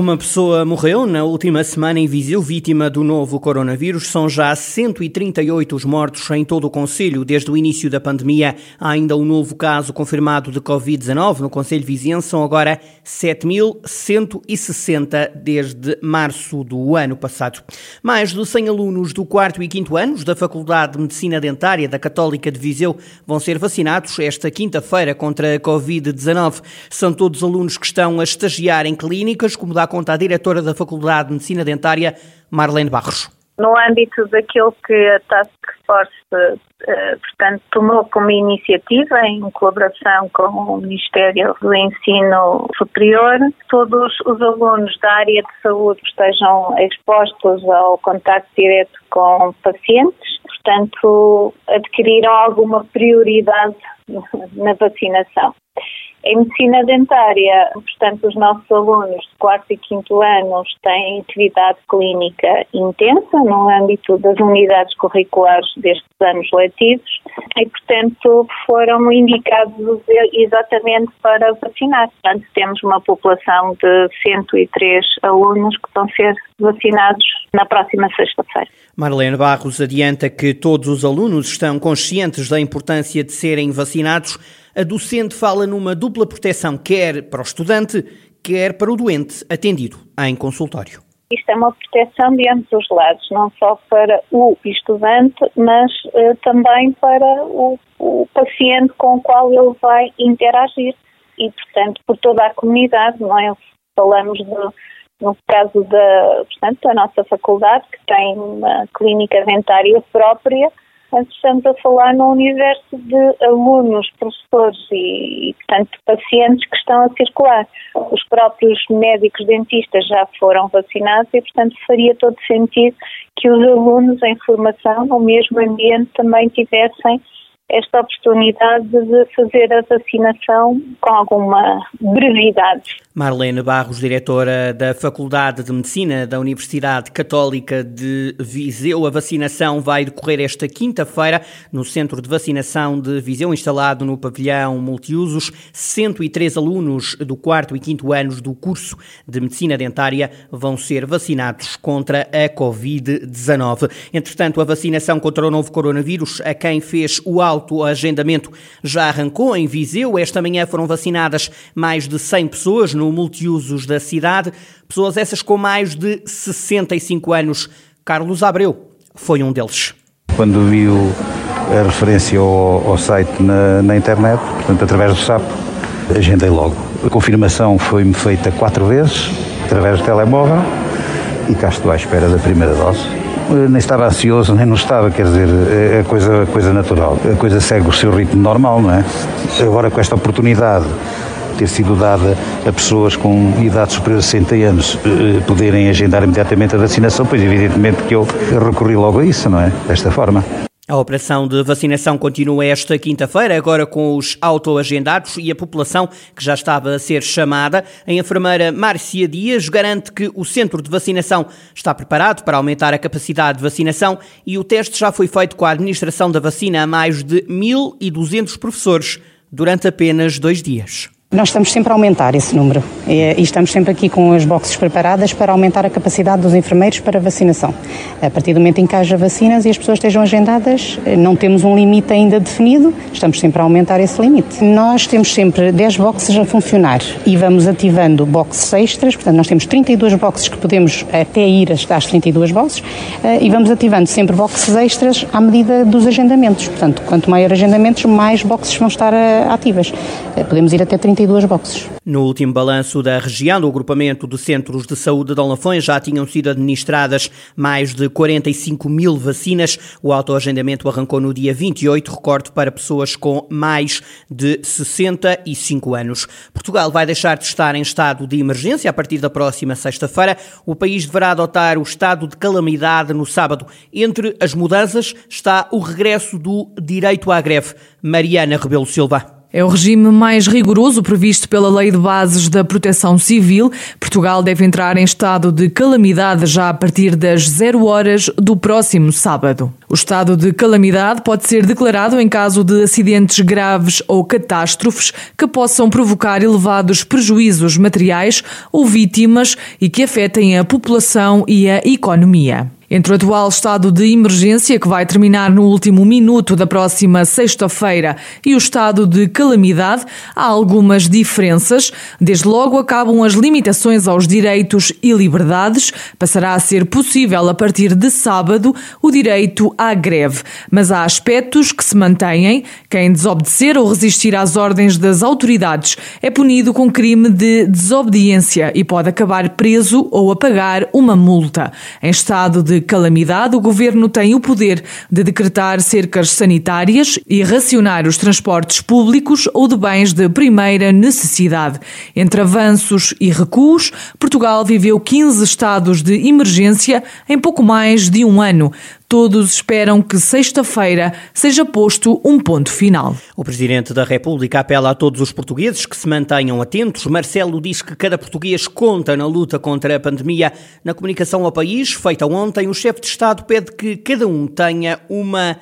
Uma pessoa morreu na última semana em Viseu, vítima do novo coronavírus. São já 138 os mortos em todo o Conselho. Desde o início da pandemia, há ainda um novo caso confirmado de Covid-19 no Conselho Viziense. São agora 7.160 desde março do ano passado. Mais de 100 alunos do 4 e 5 anos da Faculdade de Medicina Dentária da Católica de Viseu vão ser vacinados esta quinta-feira contra a Covid-19. São todos alunos que estão a estagiar em clínicas, como dá conta a diretora da Faculdade de Medicina Dentária, Marlene Barros. No âmbito daquilo que a Task Force, eh, portanto, tomou como iniciativa, em colaboração com o Ministério do Ensino Superior, todos os alunos da área de saúde estejam expostos ao contato direto com pacientes, portanto, adquiriram alguma prioridade na vacinação. Em medicina dentária, portanto, os nossos alunos de 4 e 5 anos têm atividade clínica intensa no âmbito das unidades curriculares destes anos letivos e, portanto, foram indicados exatamente para vacinar. Portanto, temos uma população de 103 alunos que vão ser vacinados na próxima sexta-feira. Marlene Barros adianta que todos os alunos estão conscientes da importância de serem vacinados a docente fala numa dupla proteção, quer para o estudante, quer para o doente atendido em consultório. Isto é uma proteção de ambos os lados, não só para o estudante, mas uh, também para o, o, paciente com o qual ele vai interagir e, portanto, por toda a comunidade, não é? Falamos de, no caso da, portanto, da nossa faculdade, que tem uma clínica dentária própria, estamos a falar no universo de alunos, professores e, portanto, pacientes que estão a circular. Os próprios médicos dentistas já foram vacinados e, portanto, faria todo sentido que os alunos em formação no mesmo ambiente também tivessem esta oportunidade de fazer a vacinação com alguma brevidade. Marlene Barros, diretora da Faculdade de Medicina da Universidade Católica de Viseu. A vacinação vai decorrer esta quinta-feira no Centro de Vacinação de Viseu, instalado no pavilhão multiusos. 103 alunos do quarto e quinto anos do curso de Medicina Dentária vão ser vacinados contra a Covid-19. Entretanto, a vacinação contra o novo coronavírus, a quem fez o autoagendamento, já arrancou em Viseu. Esta manhã foram vacinadas mais de 100 pessoas no multiusos da cidade, pessoas essas com mais de 65 anos. Carlos Abreu foi um deles. Quando viu a referência ao, ao site na, na, internet, portanto, através do SAP, agendei logo. A confirmação foi-me feita quatro vezes, através do telemóvel, e cá estou à espera da primeira dose. Nem estava ansioso, nem não estava, quer dizer, é coisa, coisa natural. A coisa segue o seu ritmo normal, não é? Agora, com esta oportunidade ter sido dada a pessoas com idade superior a 60 anos eh, poderem agendar imediatamente a vacinação, pois evidentemente que eu recorri logo a isso, não é? Desta forma. A operação de vacinação continua esta quinta-feira, agora com os autoagendados e a população que já estava a ser chamada. A enfermeira Márcia Dias garante que o centro de vacinação está preparado para aumentar a capacidade de vacinação e o teste já foi feito com a administração da vacina a mais de 1.200 professores durante apenas dois dias. Nós estamos sempre a aumentar esse número e estamos sempre aqui com as boxes preparadas para aumentar a capacidade dos enfermeiros para vacinação. A partir do momento em que haja vacinas e as pessoas estejam agendadas, não temos um limite ainda definido, estamos sempre a aumentar esse limite. Nós temos sempre 10 boxes a funcionar e vamos ativando boxes extras, portanto nós temos 32 boxes que podemos até ir às 32 boxes eh, e vamos ativando sempre boxes extras à medida dos agendamentos. Portanto, quanto maior agendamentos, mais boxes vão estar eh, ativas. Eh, podemos ir até 32 42 boxes. No último balanço da região, do agrupamento de centros de saúde de Olafões já tinham sido administradas mais de 45 mil vacinas. O autoagendamento arrancou no dia 28, recorte para pessoas com mais de 65 anos. Portugal vai deixar de estar em estado de emergência a partir da próxima sexta-feira. O país deverá adotar o estado de calamidade no sábado. Entre as mudanças está o regresso do direito à greve. Mariana Rebelo Silva. É o regime mais rigoroso previsto pela Lei de Bases da Proteção Civil. Portugal deve entrar em estado de calamidade já a partir das zero horas do próximo sábado. O estado de calamidade pode ser declarado em caso de acidentes graves ou catástrofes que possam provocar elevados prejuízos materiais ou vítimas e que afetem a população e a economia. Entre o atual estado de emergência, que vai terminar no último minuto da próxima sexta-feira, e o estado de calamidade, há algumas diferenças. Desde logo acabam as limitações aos direitos e liberdades. Passará a ser possível, a partir de sábado, o direito à greve. Mas há aspectos que se mantêm. Quem desobedecer ou resistir às ordens das autoridades é punido com crime de desobediência e pode acabar preso ou a pagar uma multa. Em estado de calamidade, o governo tem o poder de decretar cercas sanitárias e racionar os transportes públicos ou de bens de primeira necessidade. Entre avanços e recuos, Portugal viveu 15 estados de emergência em pouco mais de um ano. Todos esperam que sexta-feira seja posto um ponto final. O Presidente da República apela a todos os portugueses que se mantenham atentos. Marcelo diz que cada português conta na luta contra a pandemia. Na comunicação ao país, feita ontem, o chefe de Estado pede que cada um tenha uma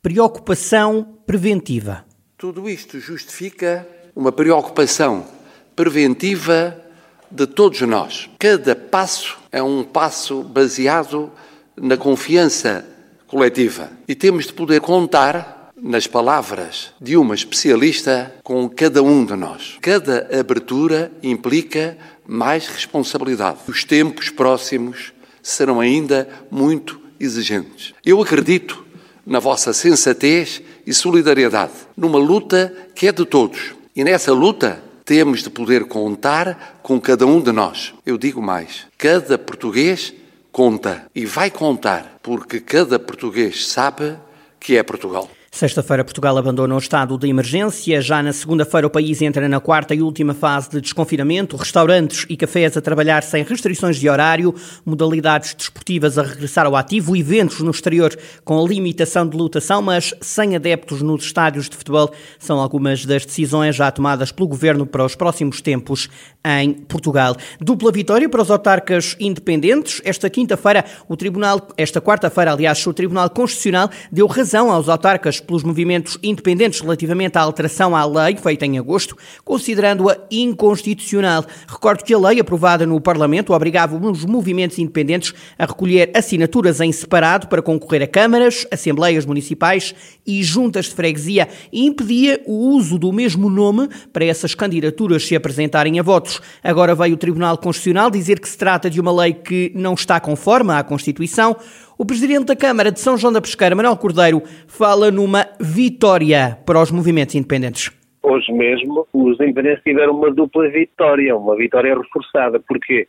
preocupação preventiva. Tudo isto justifica uma preocupação preventiva de todos nós. Cada passo é um passo baseado na confiança coletiva. E temos de poder contar nas palavras de uma especialista com cada um de nós. Cada abertura implica mais responsabilidade. Os tempos próximos serão ainda muito exigentes. Eu acredito na vossa sensatez e solidariedade, numa luta que é de todos. E nessa luta temos de poder contar com cada um de nós. Eu digo mais: cada português conta e vai contar, porque cada português sabe que é Portugal. Sexta-feira, Portugal abandona o estado de emergência. Já na segunda-feira, o país entra na quarta e última fase de desconfinamento. Restaurantes e cafés a trabalhar sem restrições de horário, modalidades desportivas a regressar ao ativo, eventos no exterior com limitação de lotação, mas sem adeptos nos estádios de futebol. São algumas das decisões já tomadas pelo governo para os próximos tempos em Portugal. Dupla vitória para os autarcas independentes. Esta quinta-feira, o Tribunal, esta quarta-feira, aliás, o Tribunal Constitucional deu razão aos autarcas pelos movimentos independentes relativamente à alteração à lei feita em agosto, considerando-a inconstitucional. Recordo que a lei aprovada no Parlamento obrigava os movimentos independentes a recolher assinaturas em separado para concorrer a câmaras, assembleias municipais e juntas de freguesia e impedia o uso do mesmo nome para essas candidaturas se apresentarem a votos. Agora veio o Tribunal Constitucional dizer que se trata de uma lei que não está conforme à Constituição. O Presidente da Câmara de São João da Pesqueira, Manuel Cordeiro, fala numa vitória para os movimentos independentes. Hoje mesmo, os independentes tiveram uma dupla vitória, uma vitória reforçada. Porquê?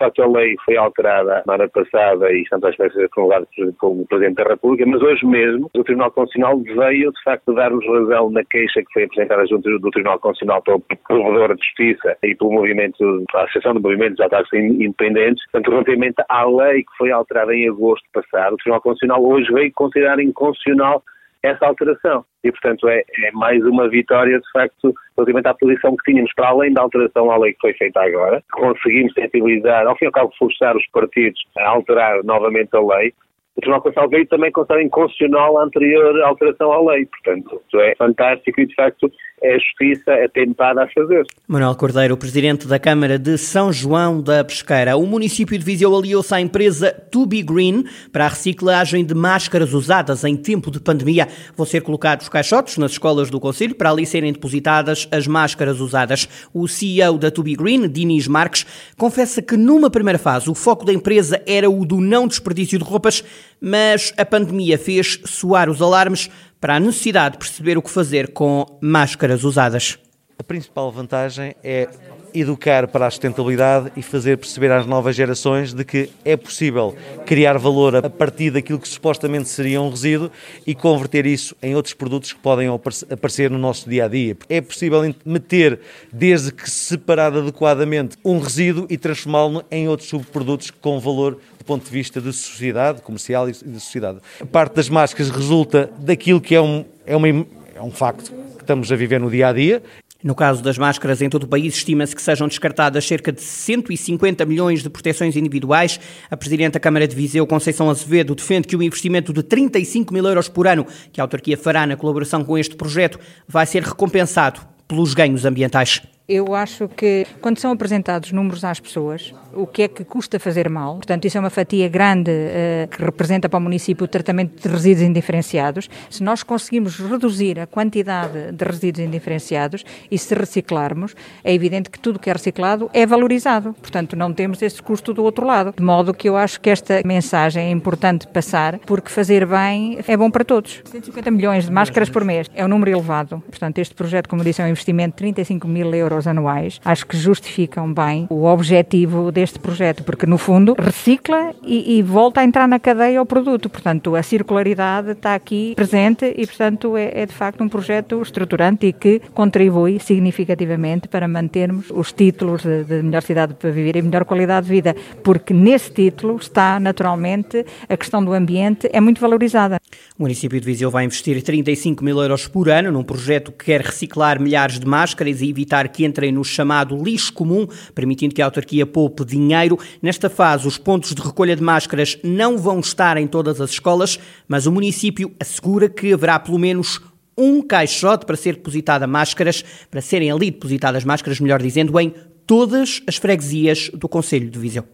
Facto a lei foi alterada na semana passada e estamos à espera de ser promulgada pelo Presidente da República, mas hoje mesmo o Tribunal Constitucional veio de facto dar-nos razão na queixa que foi apresentada junto do Tribunal Constitucional pelo Provedor de Justiça e pelo movimento, a Associação de Movimentos de Ataques Independentes, portanto, relativamente à lei que foi alterada em agosto passado, o Tribunal Constitucional hoje veio considerar inconstitucional essa alteração. E, portanto, é, é, mais uma vitória, de facto, relativamente à posição que tínhamos, para além da alteração à lei que foi feita agora. Conseguimos sensibilizar, ao fim e ao cabo, forçar os partidos a alterar novamente a lei. O Tribunal Constitucional veio também considerar inconstitucional a anterior alteração à lei. Portanto, isso é fantástico e, de facto, é a justiça atentada a fazer. Manuel Cordeiro, presidente da Câmara de São João da Pesqueira. O município de Viseu aliou-se à empresa To Be Green para a reciclagem de máscaras usadas em tempo de pandemia. Vão ser colocados caixotes nas escolas do Conselho para ali serem depositadas as máscaras usadas. O CEO da To Be Green, Diniz Marques, confessa que numa primeira fase o foco da empresa era o do não desperdício de roupas, mas a pandemia fez soar os alarmes para a necessidade de perceber o que fazer com máscaras usadas. A principal vantagem é educar para a sustentabilidade e fazer perceber às novas gerações de que é possível criar valor a partir daquilo que supostamente seria um resíduo e converter isso em outros produtos que podem aparecer no nosso dia a dia. É possível meter, desde que separado adequadamente, um resíduo e transformá-lo em outros subprodutos com valor do ponto de vista de sociedade, comercial e de sociedade. A parte das máscaras resulta daquilo que é um, é uma, é um facto estamos a viver no dia a dia. No caso das máscaras em todo o país, estima-se que sejam descartadas cerca de 150 milhões de proteções individuais. A Presidente da Câmara de Viseu, Conceição Azevedo, defende que o investimento de 35 mil euros por ano que a autarquia fará na colaboração com este projeto vai ser recompensado pelos ganhos ambientais. Eu acho que quando são apresentados números às pessoas, o que é que custa fazer mal, portanto, isso é uma fatia grande uh, que representa para o município o tratamento de resíduos indiferenciados. Se nós conseguimos reduzir a quantidade de resíduos indiferenciados e se reciclarmos, é evidente que tudo que é reciclado é valorizado. Portanto, não temos esse custo do outro lado. De modo que eu acho que esta mensagem é importante passar, porque fazer bem é bom para todos. 150 milhões de máscaras por mês é um número elevado. Portanto, este projeto, como disse, é um investimento de 35 mil euros euros anuais, acho que justificam bem o objetivo deste projeto, porque no fundo recicla e, e volta a entrar na cadeia o produto. Portanto, a circularidade está aqui presente e, portanto, é, é de facto um projeto estruturante e que contribui significativamente para mantermos os títulos de, de melhor cidade para viver e melhor qualidade de vida, porque nesse título está naturalmente a questão do ambiente é muito valorizada. O município de Viseu vai investir 35 mil euros por ano num projeto que quer reciclar milhares de máscaras e evitar que entrem no chamado lixo comum, permitindo que a autarquia poupe dinheiro. Nesta fase, os pontos de recolha de máscaras não vão estar em todas as escolas, mas o município assegura que haverá pelo menos um caixote para ser depositada máscaras, para serem ali depositadas máscaras, melhor dizendo, em todas as freguesias do Conselho de Viseu.